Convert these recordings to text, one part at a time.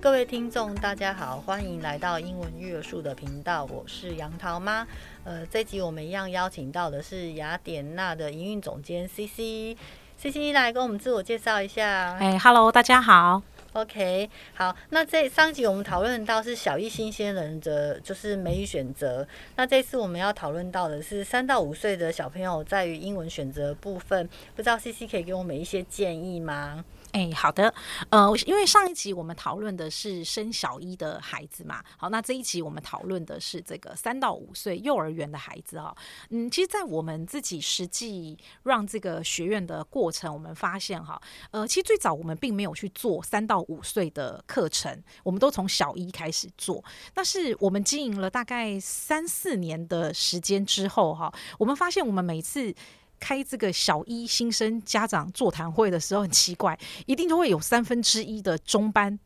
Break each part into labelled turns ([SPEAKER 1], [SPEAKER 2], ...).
[SPEAKER 1] 各位听众，大家好，欢迎来到英文育儿树的频道，我是杨桃妈。呃，这集我们一样邀请到的是雅典娜的营运总监 CC，CC 来跟我们自我介绍一下。
[SPEAKER 2] 哎，Hello，大家好。
[SPEAKER 1] OK，好，那这上集我们讨论到是小一新鲜人的就是美语选择，那这次我们要讨论到的是三到五岁的小朋友在于英文选择部分，不知道 CC 可以给我们一些建议吗？
[SPEAKER 2] 哎，好的，呃，因为上一集我们讨论的是升小一的孩子嘛，好，那这一集我们讨论的是这个三到五岁幼儿园的孩子哈，嗯，其实，在我们自己实际让这个学院的过程，我们发现哈，呃，其实最早我们并没有去做三到五岁的课程，我们都从小一开始做，但是我们经营了大概三四年的时间之后哈，我们发现我们每次。开这个小一新生家长座谈会的时候，很奇怪，一定都会有三分之一的中班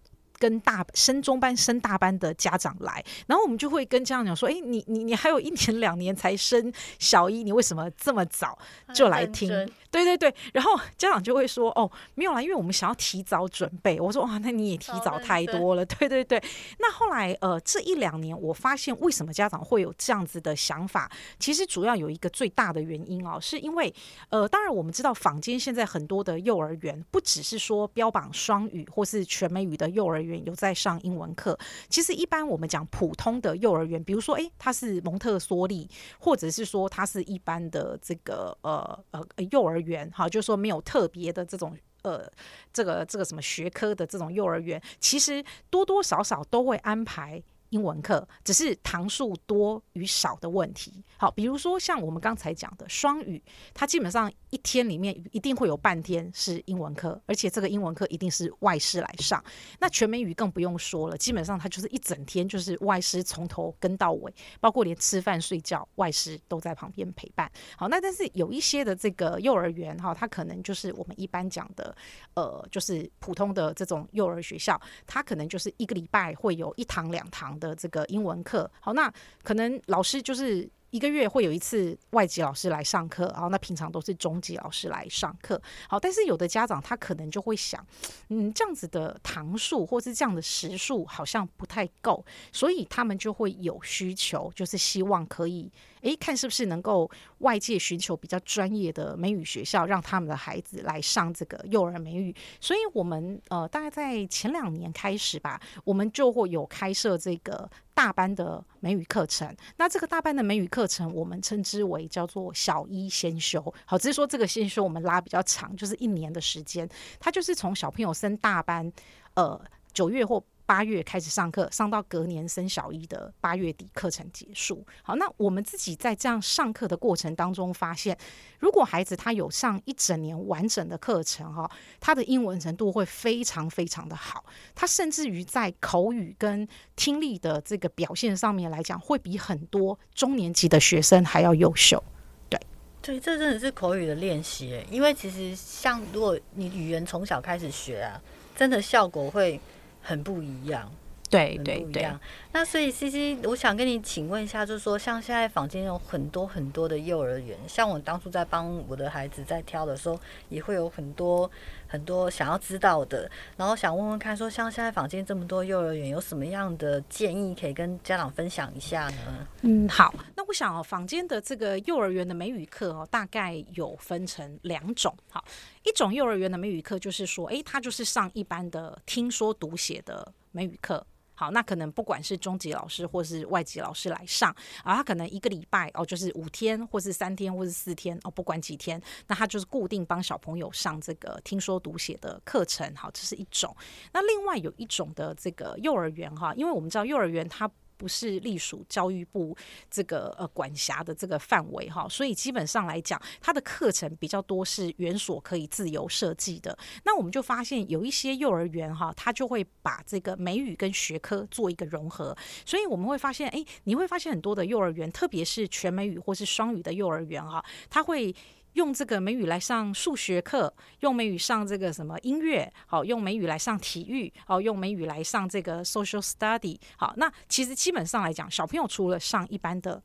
[SPEAKER 2] 跟大升中班升大班的家长来，然后我们就会跟家长讲说：“哎，你你你还有一年两年才升小一，你为什么这么早就来听？”对对对，然后家长就会说：“哦，没有啦，因为我们想要提早准备。”我说：“哇，那你也提早太多了。”对对对。那后来呃，这一两年我发现，为什么家长会有这样子的想法？其实主要有一个最大的原因哦，是因为呃，当然我们知道坊间现在很多的幼儿园，不只是说标榜双语或是全美语的幼儿园有在上英文课，其实一般我们讲普通的幼儿园，比如说诶，它是蒙特梭利，或者是说它是一般的这个呃呃幼儿园。哈，就是说没有特别的这种呃，这个这个什么学科的这种幼儿园，其实多多少少都会安排。英文课只是堂数多与少的问题。好，比如说像我们刚才讲的双语，它基本上一天里面一定会有半天是英文课，而且这个英文课一定是外师来上。那全美语更不用说了，基本上它就是一整天就是外师从头跟到尾，包括连吃饭睡觉，外师都在旁边陪伴。好，那但是有一些的这个幼儿园哈，它可能就是我们一般讲的，呃，就是普通的这种幼儿学校，它可能就是一个礼拜会有一堂两堂的这个英文课，好，那可能老师就是。一个月会有一次外籍老师来上课，然后那平常都是中级老师来上课。好，但是有的家长他可能就会想，嗯，这样子的堂数或是这样的时数好像不太够，所以他们就会有需求，就是希望可以，诶，看是不是能够外界寻求比较专业的美语学校，让他们的孩子来上这个幼儿美语。所以我们呃，大概在前两年开始吧，我们就会有开设这个。大班的美语课程，那这个大班的美语课程，我们称之为叫做小一先修。好，只是说这个先修我们拉比较长，就是一年的时间，它就是从小朋友升大班，呃，九月或。八月开始上课，上到隔年升小一的八月底课程结束。好，那我们自己在这样上课的过程当中发现，如果孩子他有上一整年完整的课程哈，他的英文程度会非常非常的好，他甚至于在口语跟听力的这个表现上面来讲，会比很多中年级的学生还要优秀。对，
[SPEAKER 1] 对，这真的是口语的练习，因为其实像如果你语言从小开始学啊，真的效果会。很不一样，
[SPEAKER 2] 对对对。
[SPEAKER 1] 那所以 CC，我想跟你请问一下，就是说，像现在坊间有很多很多的幼儿园，像我当初在帮我的孩子在挑的时候，也会有很多很多想要知道的，然后想问问看，说像现在坊间这么多幼儿园，有什么样的建议可以跟家长分享一下呢？
[SPEAKER 2] 嗯，好，那我想哦，坊间的这个幼儿园的美语课哦，大概有分成两种，好。一种幼儿园的美语课就是说，诶，他就是上一般的听说读写的美语课。好，那可能不管是中级老师或是外籍老师来上，啊，他可能一个礼拜哦，就是五天，或是三天，或是四天哦，不管几天，那他就是固定帮小朋友上这个听说读写的课程。好，这是一种。那另外有一种的这个幼儿园哈，因为我们知道幼儿园它。不是隶属教育部这个呃管辖的这个范围哈，所以基本上来讲，它的课程比较多是园所可以自由设计的。那我们就发现有一些幼儿园哈，它就会把这个美语跟学科做一个融合，所以我们会发现，哎，你会发现很多的幼儿园，特别是全美语或是双语的幼儿园哈，它会。用这个美语来上数学课，用美语上这个什么音乐，好，用美语来上体育，好，用美语来上这个 social study，好，那其实基本上来讲，小朋友除了上一般的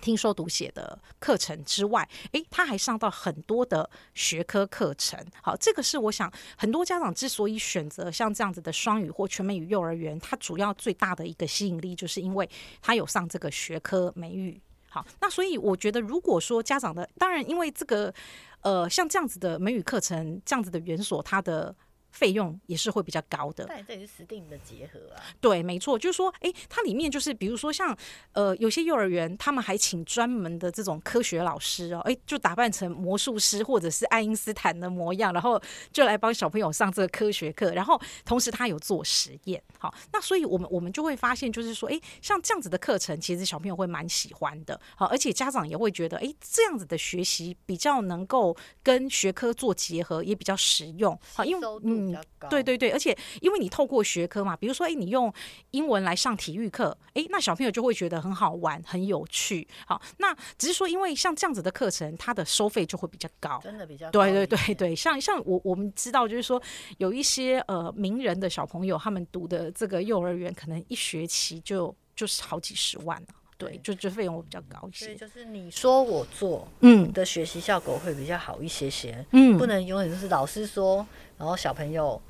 [SPEAKER 2] 听说读写的课程之外，诶，他还上到很多的学科课程。好，这个是我想很多家长之所以选择像这样子的双语或全美语幼儿园，它主要最大的一个吸引力，就是因为他有上这个学科美语。好，那所以我觉得，如果说家长的，当然因为这个，呃，像这样子的美语课程，这样子的园所，它的。费用也是会比较高的，
[SPEAKER 1] 但这也是实定的结合啊。
[SPEAKER 2] 对，没错，就是说，哎，它里面就是，比如说像，呃，有些幼儿园他们还请专门的这种科学老师哦，哎，就打扮成魔术师或者是爱因斯坦的模样，然后就来帮小朋友上这个科学课，然后同时他有做实验。好，那所以我们我们就会发现，就是说，哎，像这样子的课程，其实小朋友会蛮喜欢的。好，而且家长也会觉得，哎，这样子的学习比较能够跟学科做结合，也比较实用。好，因为嗯。嗯，对对对，而且因为你透过学科嘛，比如说，哎，你用英文来上体育课，哎，那小朋友就会觉得很好玩、很有趣。好，那只是说，因为像这样子的课程，它的收费就会比较高，
[SPEAKER 1] 真的比较高。
[SPEAKER 2] 对对对对，像像我我们知道，就是说有一些呃名人的小朋友，他们读的这个幼儿园，可能一学期就就是好几十万了。对，就就费用会比较高一些。
[SPEAKER 1] 所以就是你说我做，嗯，的学习效果会比较好一些些。嗯，不能永远就是老师说，然后小朋友。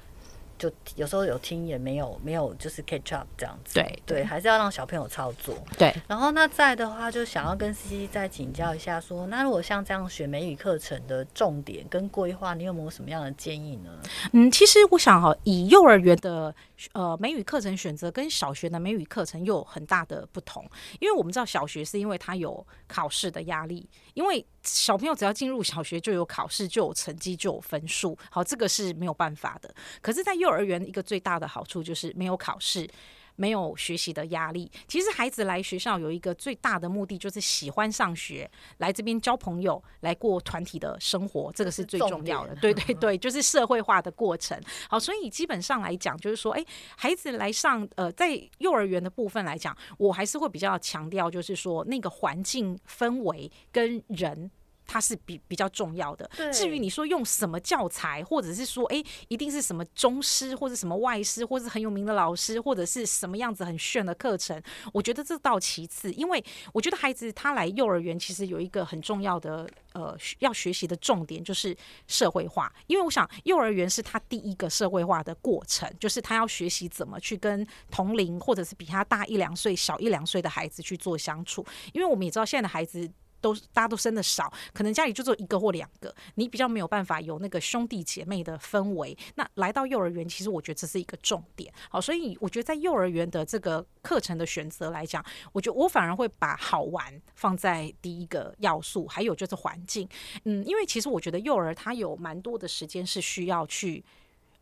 [SPEAKER 1] 就有时候有听也没有没有就是 catch up 这样子，
[SPEAKER 2] 对
[SPEAKER 1] 对，还是要让小朋友操作。
[SPEAKER 2] 对，然
[SPEAKER 1] 后那在的话，就想要跟 CC 再请教一下说，说那如果像这样学美语课程的重点跟规划，你有没有什么样的建议呢？
[SPEAKER 2] 嗯，其实我想哈，以幼儿园的呃美语课程选择跟小学的美语课程又有很大的不同，因为我们知道小学是因为它有考试的压力，因为小朋友只要进入小学就有考试，就有成绩，就有分数，好，这个是没有办法的。可是，在幼儿园一个最大的好处就是没有考试，没有学习的压力。其实孩子来学校有一个最大的目的，就是喜欢上学，来这边交朋友，来过团体的生活，这个是最重要的。对对对，就是社会化的过程。好，所以基本上来讲，就是说，哎，孩子来上呃，在幼儿园的部分来讲，我还是会比较强调，就是说那个环境氛围跟人。它是比比较重要的。至于你说用什么教材，或者是说，哎，一定是什么中师，或者什么外师，或者是很有名的老师，或者是什么样子很炫的课程，我觉得这倒其次。因为我觉得孩子他来幼儿园，其实有一个很重要的呃要学习的重点，就是社会化。因为我想幼儿园是他第一个社会化的过程，就是他要学习怎么去跟同龄或者是比他大一两岁、小一两岁的孩子去做相处。因为我们也知道现在的孩子。都大家都生的少，可能家里就只有一个或两个，你比较没有办法有那个兄弟姐妹的氛围。那来到幼儿园，其实我觉得这是一个重点。好，所以我觉得在幼儿园的这个课程的选择来讲，我觉得我反而会把好玩放在第一个要素，还有就是环境。嗯，因为其实我觉得幼儿他有蛮多的时间是需要去，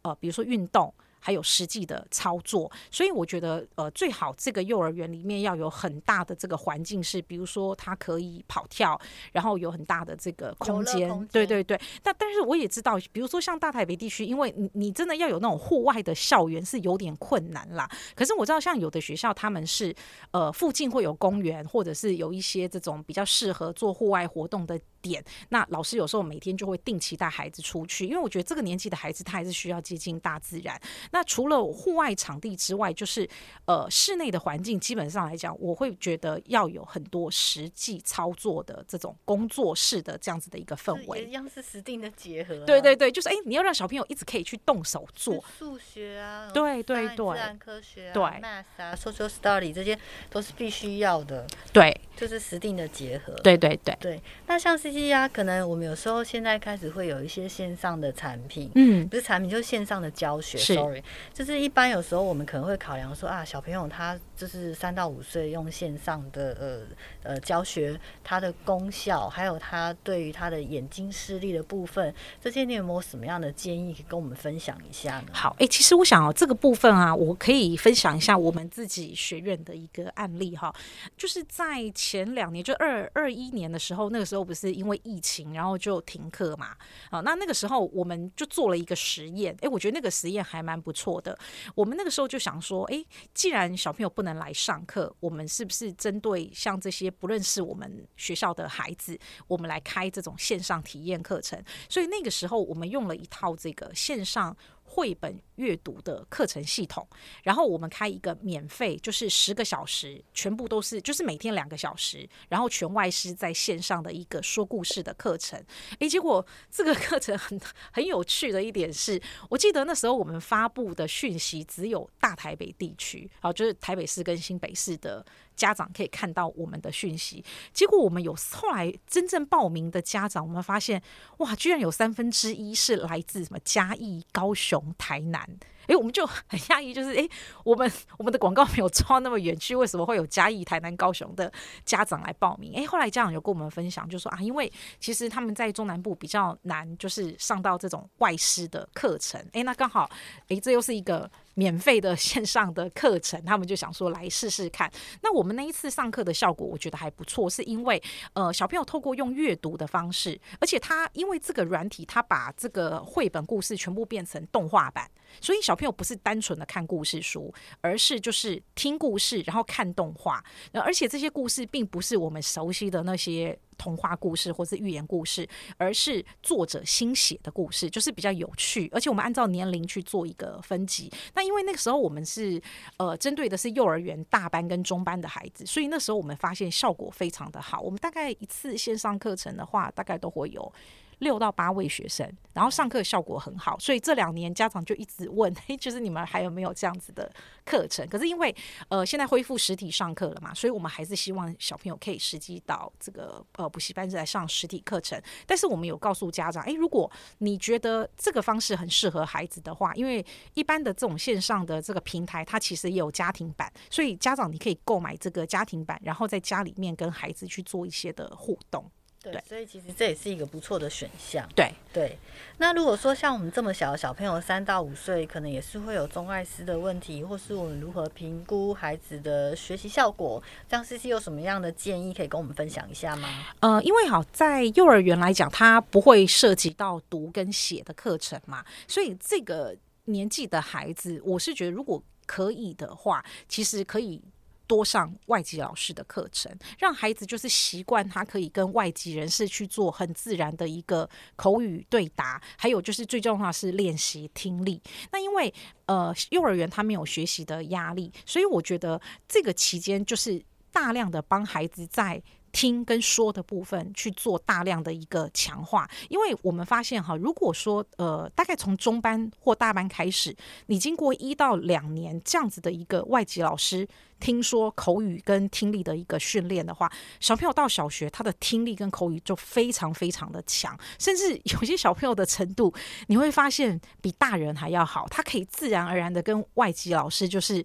[SPEAKER 2] 呃，比如说运动。还有实际的操作，所以我觉得，呃，最好这个幼儿园里面要有很大的这个环境，是比如说他可以跑跳，然后有很大的这个空间，对对对。但但是我也知道，比如说像大台北地区，因为你你真的要有那种户外的校园是有点困难啦。可是我知道，像有的学校他们是呃附近会有公园，或者是有一些这种比较适合做户外活动的点。那老师有时候每天就会定期带孩子出去，因为我觉得这个年纪的孩子他还是需要接近大自然。那除了户外场地之外，就是呃室内的环境，基本上来讲，我会觉得要有很多实际操作的这种工作室的这样子的一个氛围，
[SPEAKER 1] 一样是实定的结合、啊。
[SPEAKER 2] 对对对，就是哎、欸，你要让小朋友一直可以去动手做
[SPEAKER 1] 数学啊，
[SPEAKER 2] 对对对，
[SPEAKER 1] 自然科学啊，
[SPEAKER 2] 对
[SPEAKER 1] ，math 啊，social study 这些都是必须要的。
[SPEAKER 2] 对，
[SPEAKER 1] 就是实定的结合。
[SPEAKER 2] 对对对
[SPEAKER 1] 对。那像 CC 啊，可能我们有时候现在开始会有一些线上的产品，
[SPEAKER 2] 嗯，
[SPEAKER 1] 不是产品，就是线上的教
[SPEAKER 2] 学。
[SPEAKER 1] Sorry。就是一般有时候我们可能会考量说啊，小朋友他就是三到五岁用线上的呃呃教学，它的功效，还有他对于他的眼睛视力的部分，这些你有没有什么样的建议可以跟我们分享一下呢？
[SPEAKER 2] 好，哎、欸，其实我想哦，这个部分啊，我可以分享一下我们自己学院的一个案例哈，就是在前两年，就二二一年的时候，那个时候不是因为疫情，然后就停课嘛，啊，那那个时候我们就做了一个实验，哎、我觉得那个实验还蛮不错的。我们那个时候就想说，哎，既然小朋友不能来上课，我们是不是针对像这些不认识我们学校的孩子，我们来开这种线上体验课程？所以那个时候，我们用了一套这个线上绘本阅读的课程系统，然后我们开一个免费，就是十个小时，全部都是就是每天两个小时，然后全外师在线上的一个说故事的课程。诶，结果这个课程很 很有趣的一点是，我记得那时候我们发布的讯息只有大台北地区，好，就是台北市跟新北市的。家长可以看到我们的讯息，结果我们有后来真正报名的家长，我们发现哇，居然有三分之一是来自什么嘉义、高雄、台南。诶，我们就很讶异，就是诶，我们我们的广告没有抓那么远去，为什么会有嘉义、台南、高雄的家长来报名？诶，后来家长有跟我们分享，就说啊，因为其实他们在中南部比较难，就是上到这种外师的课程。诶，那刚好，诶，这又是一个。免费的线上的课程，他们就想说来试试看。那我们那一次上课的效果，我觉得还不错，是因为呃小朋友透过用阅读的方式，而且他因为这个软体，他把这个绘本故事全部变成动画版，所以小朋友不是单纯的看故事书，而是就是听故事，然后看动画。而且这些故事并不是我们熟悉的那些。童话故事或是寓言故事，而是作者新写的故事，就是比较有趣。而且我们按照年龄去做一个分级。那因为那个时候我们是呃针对的是幼儿园大班跟中班的孩子，所以那时候我们发现效果非常的好。我们大概一次线上课程的话，大概都会有。六到八位学生，然后上课效果很好，所以这两年家长就一直问，就是你们还有没有这样子的课程？可是因为呃现在恢复实体上课了嘛，所以我们还是希望小朋友可以实际到这个呃补习班来上实体课程。但是我们有告诉家长，诶，如果你觉得这个方式很适合孩子的话，因为一般的这种线上的这个平台，它其实也有家庭版，所以家长你可以购买这个家庭版，然后在家里面跟孩子去做一些的互动。
[SPEAKER 1] 对，所以其实这也是一个不错的选项。
[SPEAKER 2] 对
[SPEAKER 1] 对，那如果说像我们这么小的小朋友，三到五岁，可能也是会有中外师的问题，或是我们如何评估孩子的学习效果？这样 CC 有什么样的建议可以跟我们分享一下吗？
[SPEAKER 2] 呃，因为好在幼儿园来讲，它不会涉及到读跟写的课程嘛，所以这个年纪的孩子，我是觉得如果可以的话，其实可以。多上外籍老师的课程，让孩子就是习惯他可以跟外籍人士去做很自然的一个口语对答，还有就是最重要的是练习听力。那因为呃幼儿园他没有学习的压力，所以我觉得这个期间就是大量的帮孩子在。听跟说的部分去做大量的一个强化，因为我们发现哈，如果说呃，大概从中班或大班开始，你经过一到两年这样子的一个外籍老师听说口语跟听力的一个训练的话，小朋友到小学他的听力跟口语就非常非常的强，甚至有些小朋友的程度你会发现比大人还要好，他可以自然而然的跟外籍老师就是。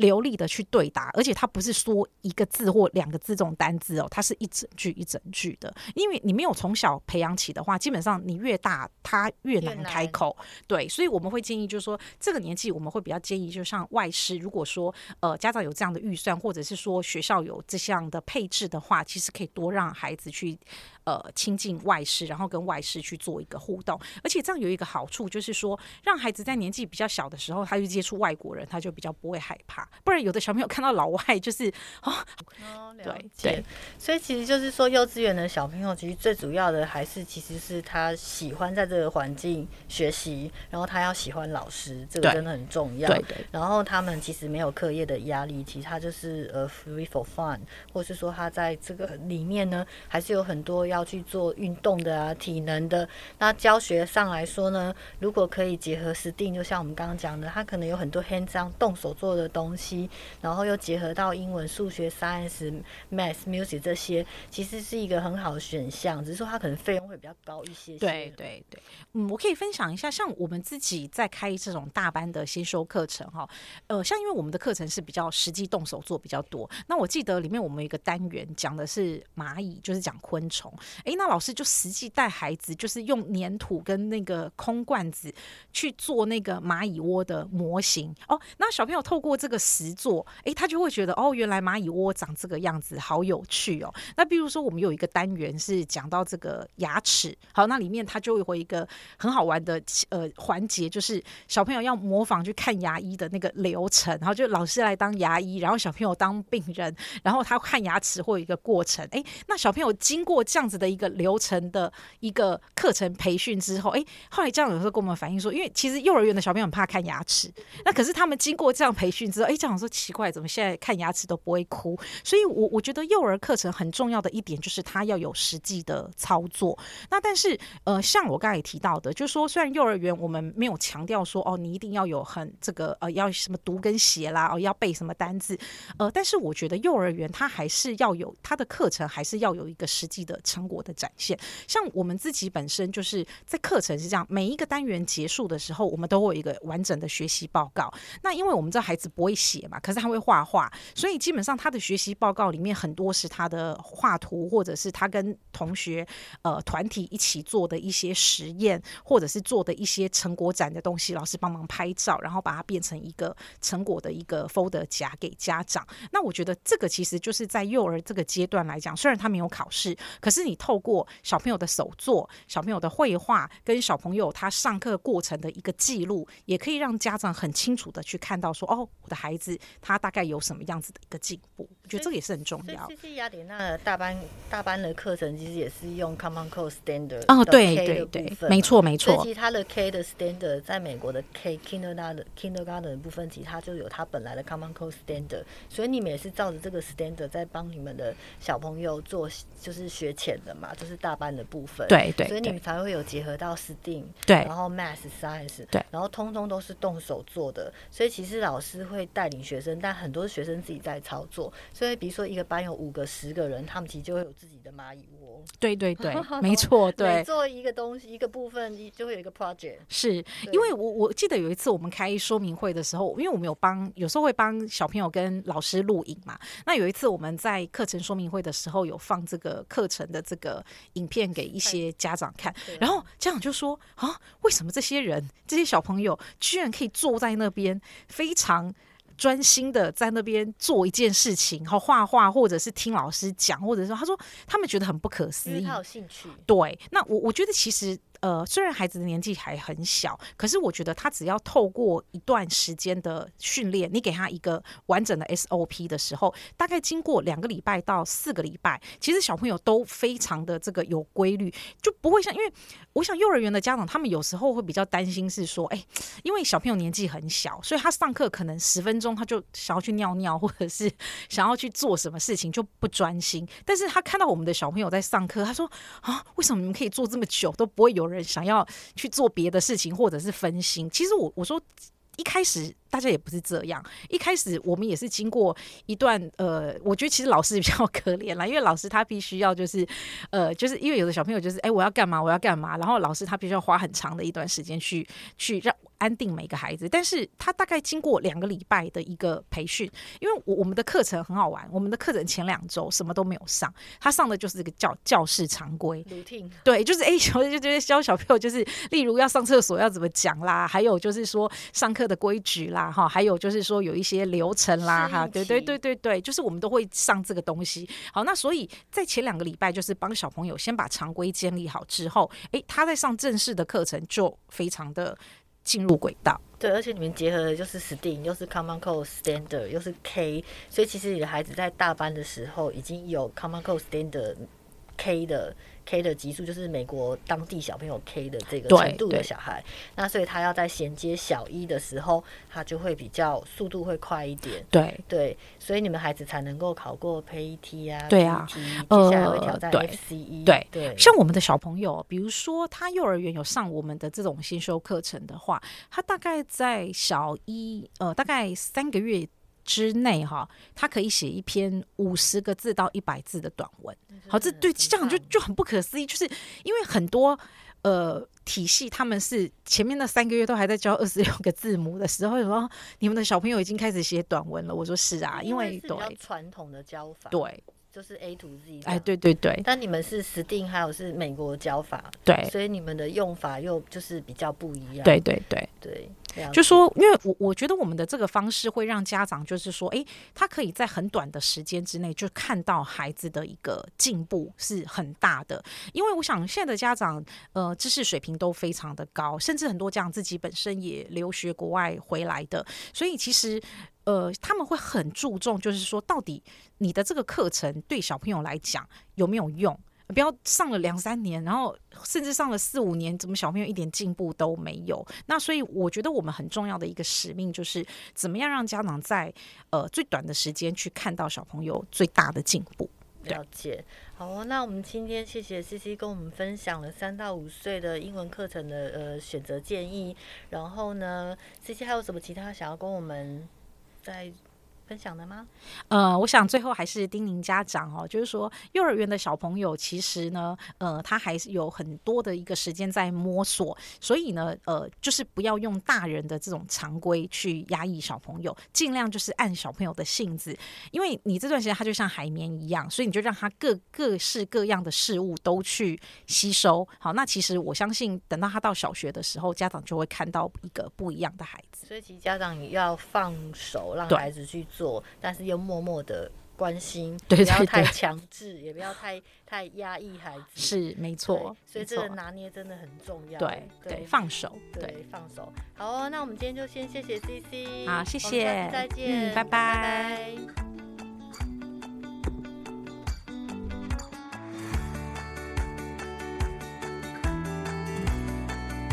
[SPEAKER 2] 流利的去对答，而且他不是说一个字或两个字这种单字哦，他是一整句一整句的。因为你没有从小培养起的话，基本上你越大他越难开口。对，所以我们会建议，就是说这个年纪我们会比较建议，就像外师，如果说呃家长有这样的预算，或者是说学校有这项的配置的话，其实可以多让孩子去。呃，亲近外师，然后跟外师去做一个互动，而且这样有一个好处，就是说让孩子在年纪比较小的时候，他去接触外国人，他就比较不会害怕。不然有的小朋友看到老外就是哦，
[SPEAKER 1] 哦，了解。对对，所以其实就是说，幼稚园的小朋友其实最主要的还是其实是他喜欢在这个环境学习，然后他要喜欢老师，这个真的很重要。对对，然后他们其实没有课业的压力，其实他就是呃 free for fun，或是说他在这个里面呢，还是有很多。要去做运动的啊，体能的。那教学上来说呢，如果可以结合 STEAM，就像我们刚刚讲的，他可能有很多 hands-on 动手做的东西，东西然后又结合到英文、数学、science、math、music 这些，其实是一个很好的选项。只是说它可能费用会比较高一些些。
[SPEAKER 2] 对对对，嗯，我可以分享一下，像我们自己在开这种大班的先修课程哈，呃，像因为我们的课程是比较实际动手做比较多。那我记得里面我们有一个单元讲的是蚂蚁，就是讲昆虫。诶，那老师就实际带孩子，就是用粘土跟那个空罐子去做那个蚂蚁窝的模型哦。那小朋友透过这个实作，哎，他就会觉得哦，原来蚂蚁窝长这个样子，好有趣哦。那比如说，我们有一个单元是讲到这个牙齿，好，那里面他就会有一个很好玩的呃环节，就是小朋友要模仿去看牙医的那个流程，然后就老师来当牙医，然后小朋友当病人，然后他看牙齿会有一个过程，哎，那小朋友经过这样子的一个流程的一个课程培训之后，哎，后来家长有时候跟我们反映说，因为其实幼儿园的小朋友很怕看牙齿，那可是他们经过这样培训之后，哎，家长说奇怪，怎么现在看牙齿都不会哭？所以我我觉得幼儿课程很重要的一点就是他要有实际的操作。那但是呃，像我刚才也提到的，就是说虽然幼儿园我们没有强调说哦，你一定要有很这个呃要什么读跟写啦，哦要背什么单字，呃，但是我觉得幼儿园它还是要有它的课程，还是要有一个实际的成果的展现。像我们自己本身就是在课程是这样，每一个单元结束的时候，我们都会有一个完整的学习报告。那因为我们这孩子不会写嘛，可是他会画画，所以基本上他的学习报告里面很多是他的画图，或者是他跟同学呃团体一起做的一些实验，或者是做的一些成果展的东西，老师帮忙拍照，然后把它变成一个成果的一个 folder 夹给家长。那我觉得这个其实就是在幼儿这个阶段来讲，虽然他没有考试，可是你透过小朋友的手作、小朋友的绘画跟小朋友他上课过程的一个记录，也可以让家长很清楚的去看到说，哦，我的孩子他大概有什么样子的一个进步。我觉得这个也是很重要。
[SPEAKER 1] 其实雅典娜的大班大班的课程其实也是用 Common Core Standard
[SPEAKER 2] 哦，对对对，没错
[SPEAKER 1] 没错。其实它的 K 的 Standard 在美国的 K Kindergarten Kindergarten 的部分，其实它就有它本来的 Common Core Standard，所以你们也是照着这个 Standard 在帮你们的小朋友做，就是学前的嘛，就是大班的部分。
[SPEAKER 2] 对对，
[SPEAKER 1] 所以你们才会有结合到 STEAM，
[SPEAKER 2] 对，
[SPEAKER 1] 然后 Math Science，
[SPEAKER 2] 对，
[SPEAKER 1] 然后通通都是动手做的，所以其实老师会带领学生，但很多学生自己在操作。所以比如说一个班有五个、十个人，他们其实就会有自己的蚂蚁窝。
[SPEAKER 2] 对对 对，没错，对。
[SPEAKER 1] 每做一个东西，一个部分，就会有一个 project。
[SPEAKER 2] 是因为我我记得有一次我们开说明会的时候，因为我们有帮，有时候会帮小朋友跟老师录影嘛。那有一次我们在课程说明会的时候，有放这个课程的这个影片给一些家长看，然后家长就说啊，为什么这些人这些小朋友居然可以坐在那边非常。专心的在那边做一件事情，好画画，或者是听老师讲，或者说他说他们觉得很不可思议，
[SPEAKER 1] 他有兴趣。
[SPEAKER 2] 对，那我我觉得其实。呃，虽然孩子的年纪还很小，可是我觉得他只要透过一段时间的训练，你给他一个完整的 SOP 的时候，大概经过两个礼拜到四个礼拜，其实小朋友都非常的这个有规律，就不会像，因为我想幼儿园的家长他们有时候会比较担心是说，哎，因为小朋友年纪很小，所以他上课可能十分钟他就想要去尿尿，或者是 想要去做什么事情就不专心。但是他看到我们的小朋友在上课，他说啊，为什么你们可以做这么久都不会有人想要去做别的事情，或者是分心。其实我我说一开始大家也不是这样，一开始我们也是经过一段呃，我觉得其实老师比较可怜啦，因为老师他必须要就是呃，就是因为有的小朋友就是哎，我要干嘛我要干嘛，然后老师他必须要花很长的一段时间去去让。安定每个孩子，但是他大概经过两个礼拜的一个培训，因为我我们的课程很好玩，我们的课程前两周什么都没有上，他上的就是这个教教室常
[SPEAKER 1] 规。
[SPEAKER 2] 对，就是哎，小就觉得教小朋友就是，例如要上厕所要怎么讲啦，还有就是说上课的规矩啦，哈，还有就是说有一些流程啦，哈，对对对对对，就是我们都会上这个东西。好，那所以在前两个礼拜就是帮小朋友先把常规建立好之后，哎，他在上正式的课程就非常的。进入轨道，
[SPEAKER 1] 对，而且你们结合的就是 STEAM，又是 Common Core Standard，又是 K，所以其实你的孩子在大班的时候已经有 Common Core Standard K 的。K 的级数就是美国当地小朋友 K 的这个程度的小孩，那所以他要在衔接小一的时候，他就会比较速度会快一点。
[SPEAKER 2] 对
[SPEAKER 1] 对，所以你们孩子才能够考过 PET 啊，
[SPEAKER 2] 对啊，
[SPEAKER 1] 接下来会挑战 FCE。
[SPEAKER 2] 对对，像我们的小朋友，比如说他幼儿园有上我们的这种先修课程的话，他大概在小一呃，大概三个月。之内哈，他可以写一篇五十个字到一百字的短文。好，这对这样就就很不可思议，就是因为很多呃体系他们是前面那三个月都还在教二十六个字母的时候，说你们的小朋友已经开始写短文了。我说是啊，因为对
[SPEAKER 1] 比较传统的教法，
[SPEAKER 2] 对。
[SPEAKER 1] 就是 A to Z。
[SPEAKER 2] 哎，对对对。
[SPEAKER 1] 但你们是 STEAM，还有是美国教法，
[SPEAKER 2] 对，
[SPEAKER 1] 所以你们的用法又就是比较不一样。
[SPEAKER 2] 对对对
[SPEAKER 1] 对。
[SPEAKER 2] 就说，因为我我觉得我们的这个方式会让家长就是说，诶，他可以在很短的时间之内就看到孩子的一个进步是很大的。因为我想现在的家长，呃，知识水平都非常的高，甚至很多家长自己本身也留学国外回来的，所以其实，呃，他们会很注重，就是说，到底你的这个课程对小朋友来讲有没有用。不要上了两三年，然后甚至上了四五年，怎么小朋友一点进步都没有？那所以我觉得我们很重要的一个使命就是，怎么样让家长在呃最短的时间去看到小朋友最大的进步。
[SPEAKER 1] 了解，好哦，那我们今天谢谢 CC 跟我们分享了三到五岁的英文课程的呃选择建议。然后呢，CC 还有什么其他想要跟我们在分享的吗？
[SPEAKER 2] 呃，我想最后还是叮咛家长哦，就是说幼儿园的小朋友其实呢，呃，他还是有很多的一个时间在摸索，所以呢，呃，就是不要用大人的这种常规去压抑小朋友，尽量就是按小朋友的性子，因为你这段时间他就像海绵一样，所以你就让他各各式各样的事物都去吸收。好，那其实我相信等到他到小学的时候，家长就会看到一个不一样的孩子。
[SPEAKER 1] 所以其实家长也要放手，让孩子去做，但是又默默的关心，
[SPEAKER 2] 对对对，
[SPEAKER 1] 不要太强制，也不要太太压抑孩子。
[SPEAKER 2] 是没错，
[SPEAKER 1] 所以这个拿捏真的很重要。
[SPEAKER 2] 对对，放手，
[SPEAKER 1] 对，对放手。好哦，那我们今天就先谢谢 CC，
[SPEAKER 2] 好，谢谢，
[SPEAKER 1] 再见，
[SPEAKER 2] 嗯，拜拜。
[SPEAKER 1] 拜拜。